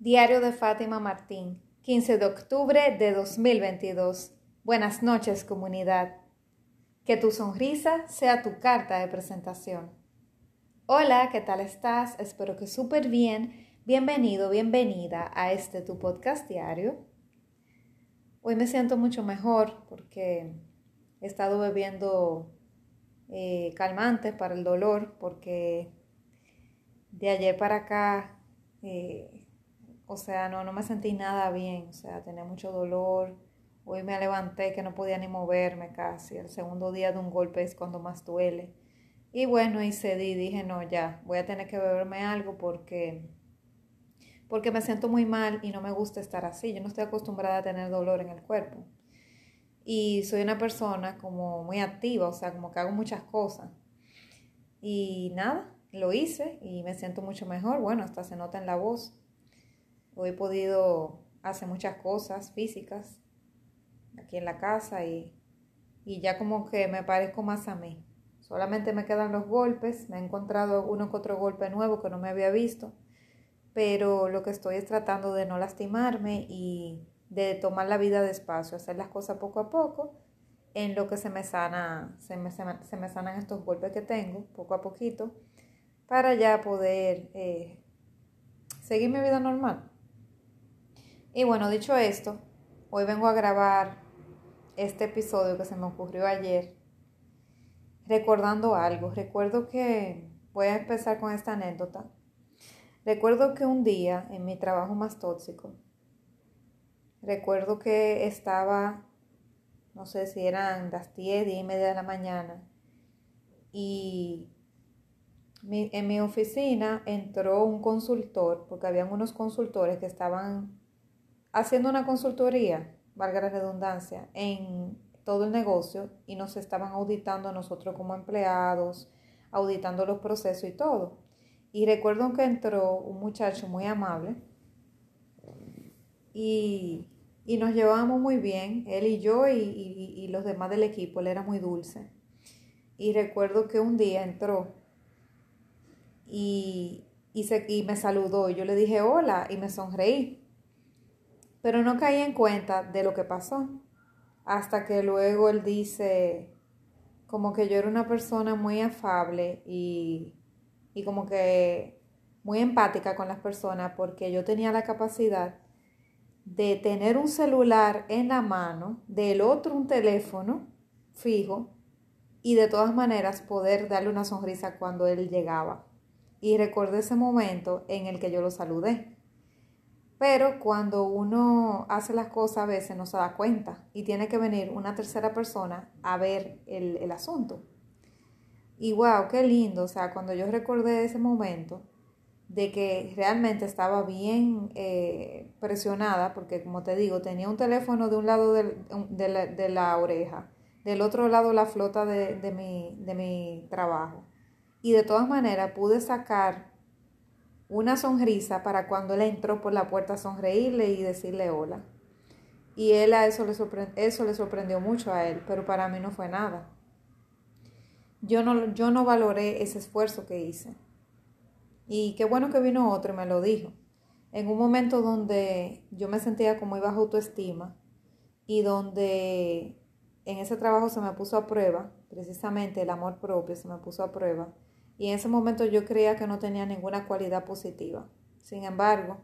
Diario de Fátima Martín, 15 de octubre de 2022. Buenas noches, comunidad. Que tu sonrisa sea tu carta de presentación. Hola, ¿qué tal estás? Espero que súper bien. Bienvenido, bienvenida a este tu podcast diario. Hoy me siento mucho mejor porque he estado bebiendo eh, calmantes para el dolor porque de ayer para acá eh, o sea, no, no me sentí nada bien, o sea, tenía mucho dolor. Hoy me levanté que no podía ni moverme casi. El segundo día de un golpe es cuando más duele. Y bueno, y cedí, dije, no, ya, voy a tener que beberme algo porque, porque me siento muy mal y no me gusta estar así. Yo no estoy acostumbrada a tener dolor en el cuerpo. Y soy una persona como muy activa, o sea, como que hago muchas cosas. Y nada, lo hice y me siento mucho mejor. Bueno, hasta se nota en la voz. Hoy he podido hacer muchas cosas físicas aquí en la casa y, y ya como que me parezco más a mí. Solamente me quedan los golpes, me he encontrado uno que otro golpe nuevo que no me había visto, pero lo que estoy es tratando de no lastimarme y de tomar la vida despacio, hacer las cosas poco a poco, en lo que se me sana, se me, se me, sanan estos golpes que tengo, poco a poquito, para ya poder eh, seguir mi vida normal. Y bueno, dicho esto, hoy vengo a grabar este episodio que se me ocurrió ayer, recordando algo. Recuerdo que, voy a empezar con esta anécdota. Recuerdo que un día en mi trabajo más tóxico, recuerdo que estaba, no sé si eran las 10, 10 y media de la mañana, y en mi oficina entró un consultor, porque habían unos consultores que estaban haciendo una consultoría, valga la redundancia, en todo el negocio y nos estaban auditando a nosotros como empleados, auditando los procesos y todo. Y recuerdo que entró un muchacho muy amable y, nos llevábamos muy bien, él y yo y, los demás del equipo, él era muy dulce. Y recuerdo que un día entró y, se, y me saludó y yo le dije hola y me sonreí pero no caí en cuenta de lo que pasó. Hasta que luego él dice como que yo era una persona muy afable y, y como que muy empática con las personas porque yo tenía la capacidad de tener un celular en la mano, del otro un teléfono fijo y de todas maneras poder darle una sonrisa cuando él llegaba. Y recuerdo ese momento en el que yo lo saludé. Pero cuando uno hace las cosas a veces no se da cuenta y tiene que venir una tercera persona a ver el, asunto. Y wow, qué lindo, o sea, cuando yo recordé ese momento de que realmente estaba bien eh, presionada, porque como te digo, tenía un teléfono de un lado de, la, oreja, del otro lado la flota de, mi, de mi trabajo. Y de todas maneras pude sacar una sonrisa para cuando él entró por la puerta sonreírle y decirle hola. Y él a eso le, sorprendió mucho a él, pero para mí no fue nada. Yo no, yo no valoré ese esfuerzo que hice. Y qué bueno que vino otro y me lo dijo. En un momento donde yo me sentía como muy baja autoestima y donde en ese trabajo se me puso a prueba, precisamente el amor propio se me puso a prueba y en ese momento yo creía que no tenía ninguna cualidad positiva. Sin embargo,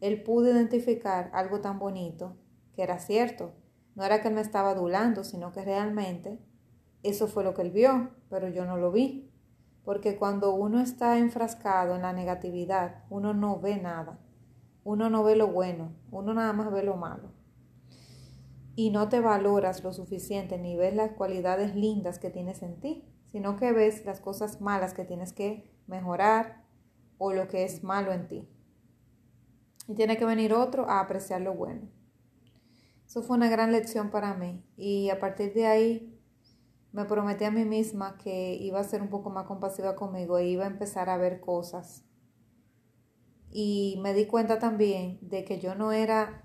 él pudo identificar algo tan bonito que era cierto. No era que él me estaba adulando, sino que realmente eso fue lo que él vio, pero yo no lo vi. Porque cuando uno está enfrascado en la negatividad, uno no ve nada. Uno no ve lo bueno, uno nada más ve lo malo. Y no te valoras lo suficiente ni ves las cualidades lindas que tienes en ti sino que ves las cosas malas que tienes que mejorar o lo que es malo en ti. Y tiene que venir otro a apreciar lo bueno. Eso fue una gran lección para mí y a partir de ahí me prometí a mí misma que iba a ser un poco más compasiva conmigo e iba a empezar a ver cosas. Y me di cuenta también de que yo no era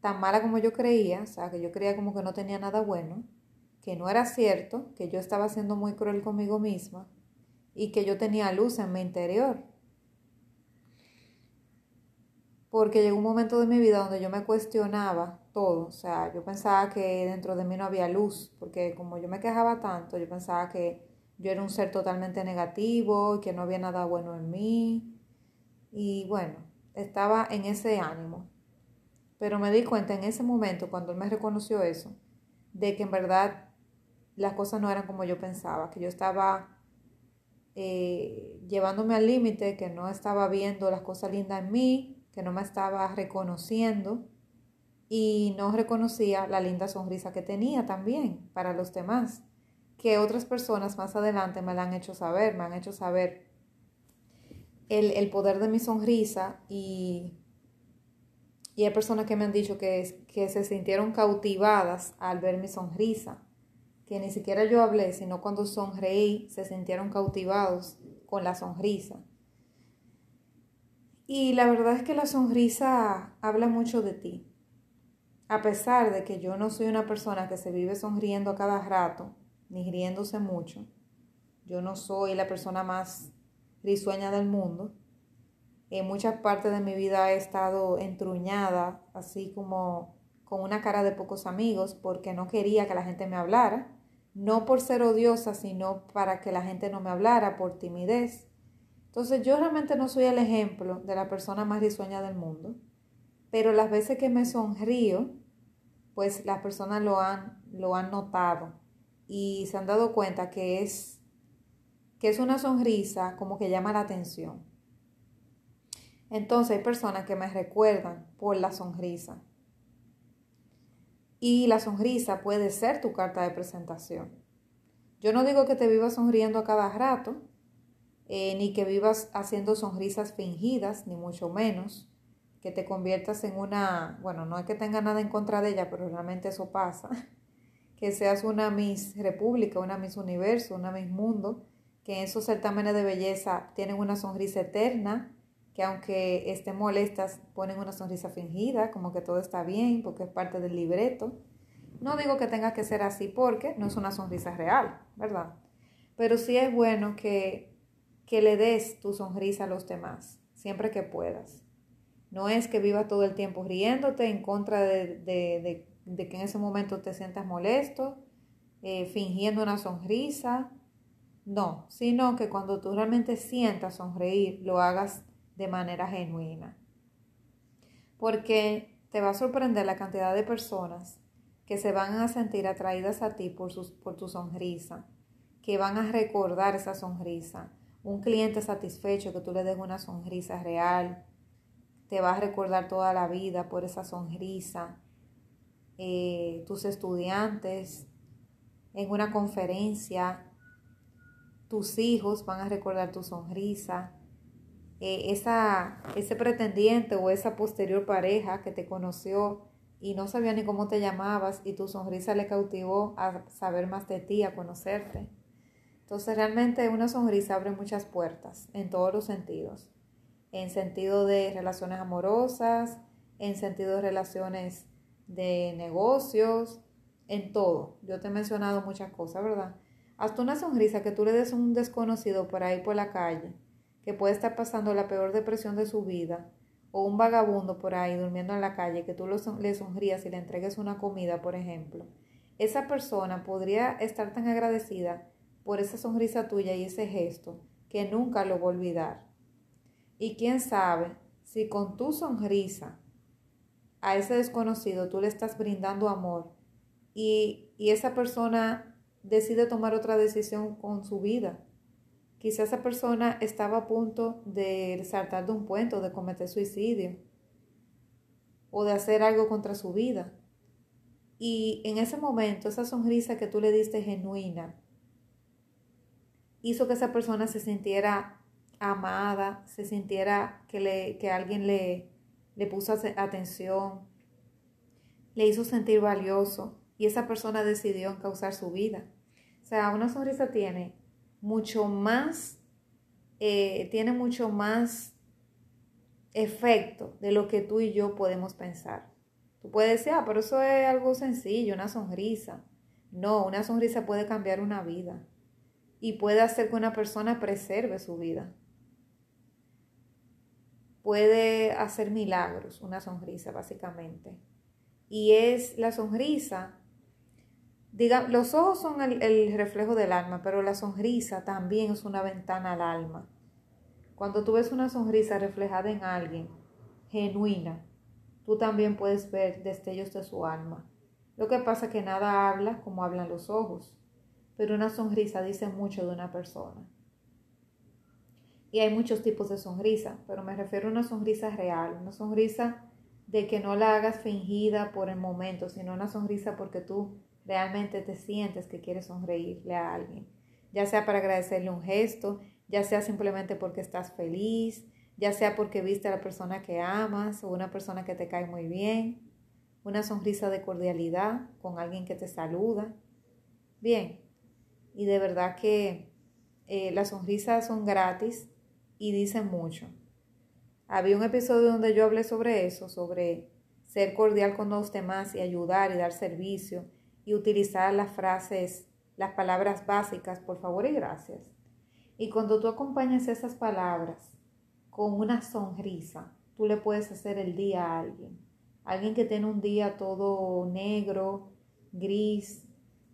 tan mala como yo creía, o sea, que yo creía como que no tenía nada bueno que no era cierto, que yo estaba siendo muy cruel conmigo misma y que yo tenía luz en mi interior. porque llegó un momento de mi vida donde yo me cuestionaba todo, o sea, yo pensaba que dentro de mí no había luz, porque como yo me quejaba tanto, yo pensaba que yo era un ser totalmente negativo y que no había nada bueno en mí. Y bueno, estaba en ese ánimo. Pero me di cuenta en ese momento, cuando él me reconoció eso, de que en verdad las cosas no eran como yo pensaba, que yo estaba eh, llevándome al límite, que no estaba viendo las cosas lindas en mí, que no me estaba reconociendo y no reconocía la linda sonrisa que tenía también para los demás, que otras personas más adelante me la han hecho saber, me han hecho saber el, poder de mi sonrisa y, y hay personas que me han dicho que, que se sintieron cautivadas al ver mi sonrisa, que ni siquiera yo hablé, sino cuando sonreí se sintieron cautivados con la sonrisa. Y la verdad es que la sonrisa habla mucho de ti. A pesar de que yo no soy una persona que se vive sonriendo a cada rato, ni riéndose mucho, yo no soy la persona más risueña del mundo. En muchas partes de mi vida he estado entruñada, así como con una cara de pocos amigos, porque no quería que la gente me hablara, no por ser odiosa, sino para que la gente no me hablara por timidez. Entonces yo realmente no soy el ejemplo de la persona más risueña del mundo, pero las veces que me sonrío, pues las personas lo han, lo han notado y se han dado cuenta que es, que es una sonrisa como que llama la atención. Entonces hay personas que me recuerdan por la sonrisa. Y la sonrisa puede ser tu carta de presentación. Yo no digo que te vivas sonriendo a cada rato, eh, ni que vivas haciendo sonrisas fingidas, ni mucho menos, que te conviertas en una, bueno, no es que tenga nada en contra de ella, pero realmente eso pasa, que seas una Miss República, una Miss Universo, una Miss Mundo, que en esos certámenes de belleza tienen una sonrisa eterna, que aunque estén molestas, ponen una sonrisa fingida, como que todo está bien, porque es parte del libreto. No digo que tenga que ser así porque no es una sonrisa real, ¿verdad? Pero sí es bueno que que le des tu sonrisa a los demás, siempre que puedas. No es que vivas todo el tiempo riéndote en contra de, que en ese momento te sientas molesto, eh, fingiendo una sonrisa. No, sino que cuando tú realmente sientas sonreír, lo hagas de manera genuina. Porque te va a sorprender la cantidad de personas que se van a sentir atraídas a ti por, por tu sonrisa, que van a recordar esa sonrisa, un cliente satisfecho, que tú le des una sonrisa real, te va a recordar toda la vida por esa sonrisa. Eh, tus estudiantes en una conferencia, tus hijos van a recordar tu sonrisa. Eh, esa, ese pretendiente o esa posterior pareja que te conoció y no sabía ni cómo te llamabas y tu sonrisa le cautivó a saber más de ti, a conocerte. Entonces realmente una sonrisa abre muchas puertas en todos los sentidos. En sentido de relaciones amorosas, en sentido de relaciones de negocios, en todo. Yo te he mencionado muchas cosas, ¿verdad? Hasta una sonrisa que tú le des a un desconocido por ahí por la calle, que puede estar pasando la peor depresión de su vida, o un vagabundo por ahí durmiendo en la calle, que tú le sonrías y le entregues una comida, por ejemplo. Esa persona podría estar tan agradecida por esa sonrisa tuya y ese gesto que nunca lo voy a olvidar. Y quién sabe si con tu sonrisa a ese desconocido tú le estás brindando amor y, y esa persona decide tomar otra decisión con su vida. Quizá esa persona estaba a punto de saltar de un puente o de cometer suicidio o de hacer algo contra su vida. Y en ese momento, esa sonrisa que tú le diste genuina, hizo que esa persona se sintiera amada, se sintiera que, le, que alguien le, le puso atención, le hizo sentir valioso y esa persona decidió causar su vida. O sea, una sonrisa tiene mucho más, eh, tiene mucho más efecto de lo que tú y yo podemos pensar. Tú puedes decir, ah, pero eso es algo sencillo, una sonrisa. No, una sonrisa puede cambiar una vida y puede hacer que una persona preserve su vida. puede hacer milagros, una sonrisa básicamente. Y es la sonrisa, diga, los ojos son el, el reflejo del alma, pero la sonrisa también es una ventana al alma. Cuando tú ves una sonrisa reflejada en alguien, genuina, tú también puedes ver destellos de su alma. Lo que pasa es que nada habla como hablan los ojos, pero una sonrisa dice mucho de una persona. Y hay muchos tipos de sonrisa, pero me refiero a una sonrisa real, una sonrisa de que no la hagas fingida por el momento, sino una sonrisa porque tú realmente te sientes que quieres sonreírle a alguien, ya sea para agradecerle un gesto, ya sea simplemente porque estás feliz, ya sea porque viste a la persona que amas o una persona que te cae muy bien, una sonrisa de cordialidad con alguien que te saluda. Bien, y de verdad que eh, las sonrisas son gratis y dicen mucho. Había un episodio donde yo hablé sobre eso, sobre ser cordial con los demás y ayudar y dar servicio y utilizar las frases, las palabras básicas, por favor y gracias. Y cuando tú acompañas esas palabras con una sonrisa, tú le puedes hacer el día a alguien. Alguien que tiene un día todo negro, gris,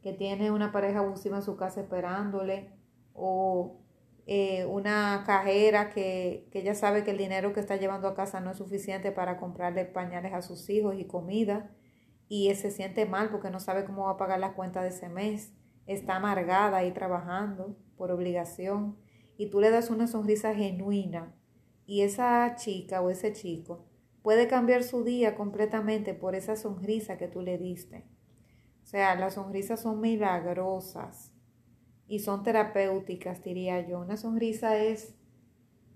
que tiene una pareja abusiva en su casa esperándole, o eh, una cajera que, que ya sabe que el dinero que está llevando a casa no es suficiente para comprarle pañales a sus hijos y comida, y se siente mal porque no sabe cómo va a pagar la cuenta de ese mes, está amargada ahí trabajando por obligación y tú le das una sonrisa genuina y esa chica o ese chico puede cambiar su día completamente por esa sonrisa que tú le diste. O sea, las sonrisas son milagrosas y son terapéuticas, diría yo. Una sonrisa es,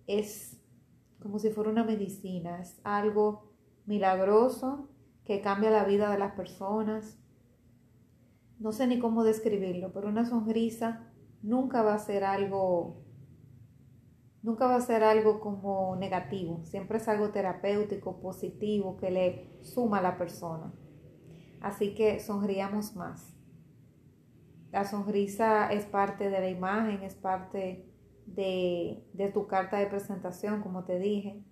es como si fuera una medicina, es algo milagroso que cambia la vida de las personas. No sé ni cómo describirlo, pero una sonrisa nunca va a ser algo, nunca va a ser algo como negativo, siempre es algo terapéutico, positivo, que le suma a la persona. Así que sonríamos más. La sonrisa es parte de la imagen, es parte de, de tu carta de presentación, como te dije.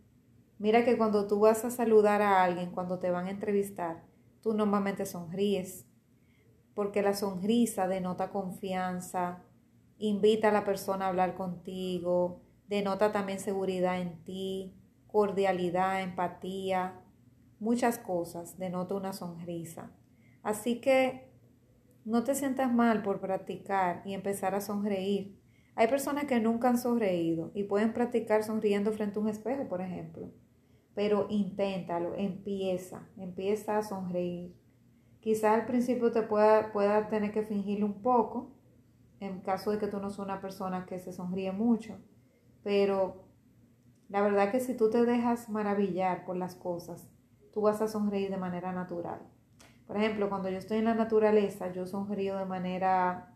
Mira que cuando tú vas a saludar a alguien, cuando te van a entrevistar, tú normalmente sonríes, porque la sonrisa denota confianza, invita a la persona a hablar contigo, denota también seguridad en ti, cordialidad, empatía, muchas cosas, denota una sonrisa. Así que no te sientas mal por practicar y empezar a sonreír. Hay personas que nunca han sonreído y pueden practicar sonriendo frente a un espejo, por ejemplo. Pero inténtalo, empieza, empieza a sonreír. Quizás al principio te pueda, pueda tener que fingirlo un poco, en caso de que tú no seas una persona que se sonríe mucho. Pero la verdad que si tú te dejas maravillar por las cosas, tú vas a sonreír de manera natural. Por ejemplo, cuando yo estoy en la naturaleza, yo sonrío de manera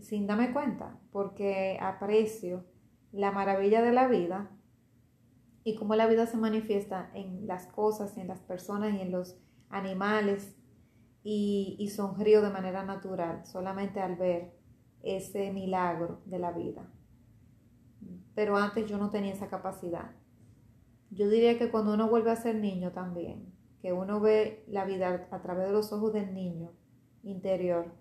sin darme cuenta, porque aprecio la maravilla de la vida y cómo la vida se manifiesta en las cosas, en las personas y en los animales y, y sonrío de manera natural, solamente al ver ese milagro de la vida. Pero antes yo no tenía esa capacidad. Yo diría que cuando uno vuelve a ser niño también, que uno ve la vida a través de los ojos del niño interior,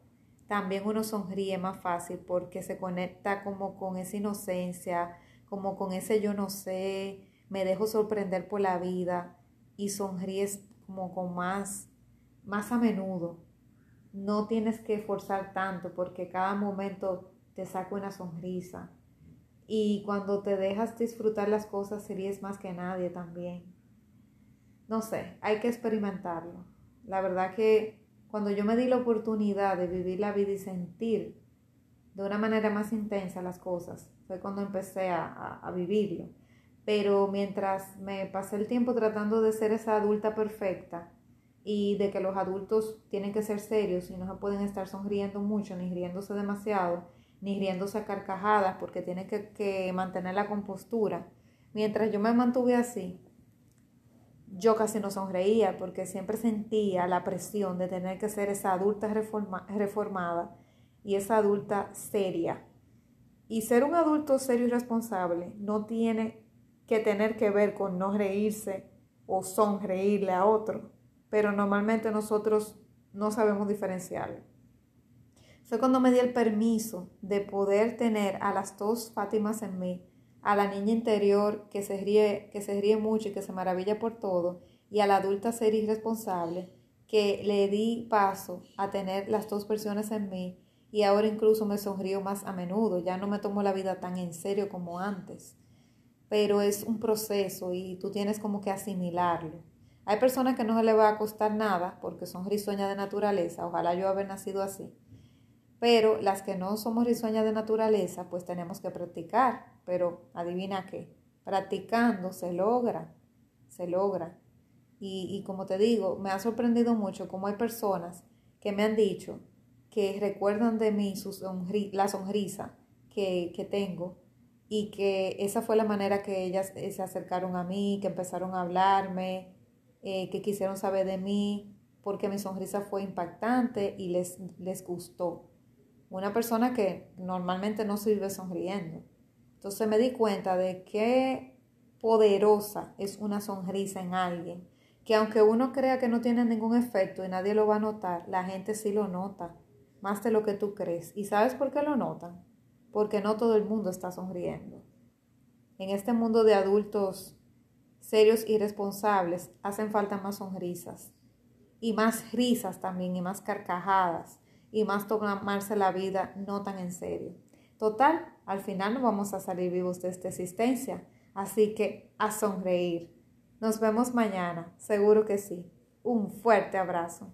también uno sonríe más fácil porque se conecta como con esa inocencia, como con ese yo no sé, me dejo sorprender por la vida y sonríes como con más, más a menudo no tienes que forzar tanto porque cada momento te saca una sonrisa. Y cuando te dejas disfrutar las cosas, serías más que nadie también. No sé, hay que experimentarlo. La verdad que cuando yo me di la oportunidad de vivir la vida y sentir de una manera más intensa las cosas, fue cuando empecé a, a vivirlo. Pero mientras me pasé el tiempo tratando de ser esa adulta perfecta, y de que los adultos tienen que ser serios y no se pueden estar sonriendo mucho, ni riéndose demasiado, ni riéndose a carcajadas porque tienen que, mantener la compostura. Mientras yo me mantuve así, yo casi no sonreía porque siempre sentía la presión de tener que ser esa adulta reformada y esa adulta seria. Y ser un adulto serio y responsable no tiene que tener que ver con no reírse o sonreírle a otro, pero normalmente nosotros no sabemos diferenciarlo. Fue cuando me di el permiso de poder tener a las dos Fátimas en mí, a la niña interior que se ríe, que se ríe mucho y que se maravilla por todo, y a la adulta ser irresponsable, que le di paso a tener las dos versiones en mí y ahora incluso me sonrío más a menudo, ya no me tomo la vida tan en serio como antes pero es un proceso y tú tienes como que asimilarlo. Hay personas que no se le va a costar nada porque son risueñas de naturaleza, ojalá yo haber nacido así, pero las que no somos risueñas de naturaleza, pues tenemos que practicar, pero adivina qué, practicando se logra, se logra. Y, y como te digo, me ha sorprendido mucho cómo hay personas que me han dicho que recuerdan de mí su la sonrisa que, que tengo y que esa fue la manera que ellas eh, se acercaron a mí, que empezaron a hablarme, eh, que quisieron saber de mí, porque mi sonrisa fue impactante y les, les gustó. Una persona que normalmente no se vive sonriendo. Entonces me di cuenta de qué poderosa es una sonrisa en alguien, que aunque uno crea que no tiene ningún efecto y nadie lo va a notar, la gente sí lo nota, más de lo que tú crees. ¿Y sabes por qué lo notan? Porque no todo el mundo está sonriendo. En este mundo de adultos serios y responsables hacen falta más sonrisas y más risas también y más carcajadas y más tomarse la vida no tan en serio. Total, al final no vamos a salir vivos de esta existencia, así que a sonreír. Nos vemos mañana, seguro que sí. Un fuerte abrazo.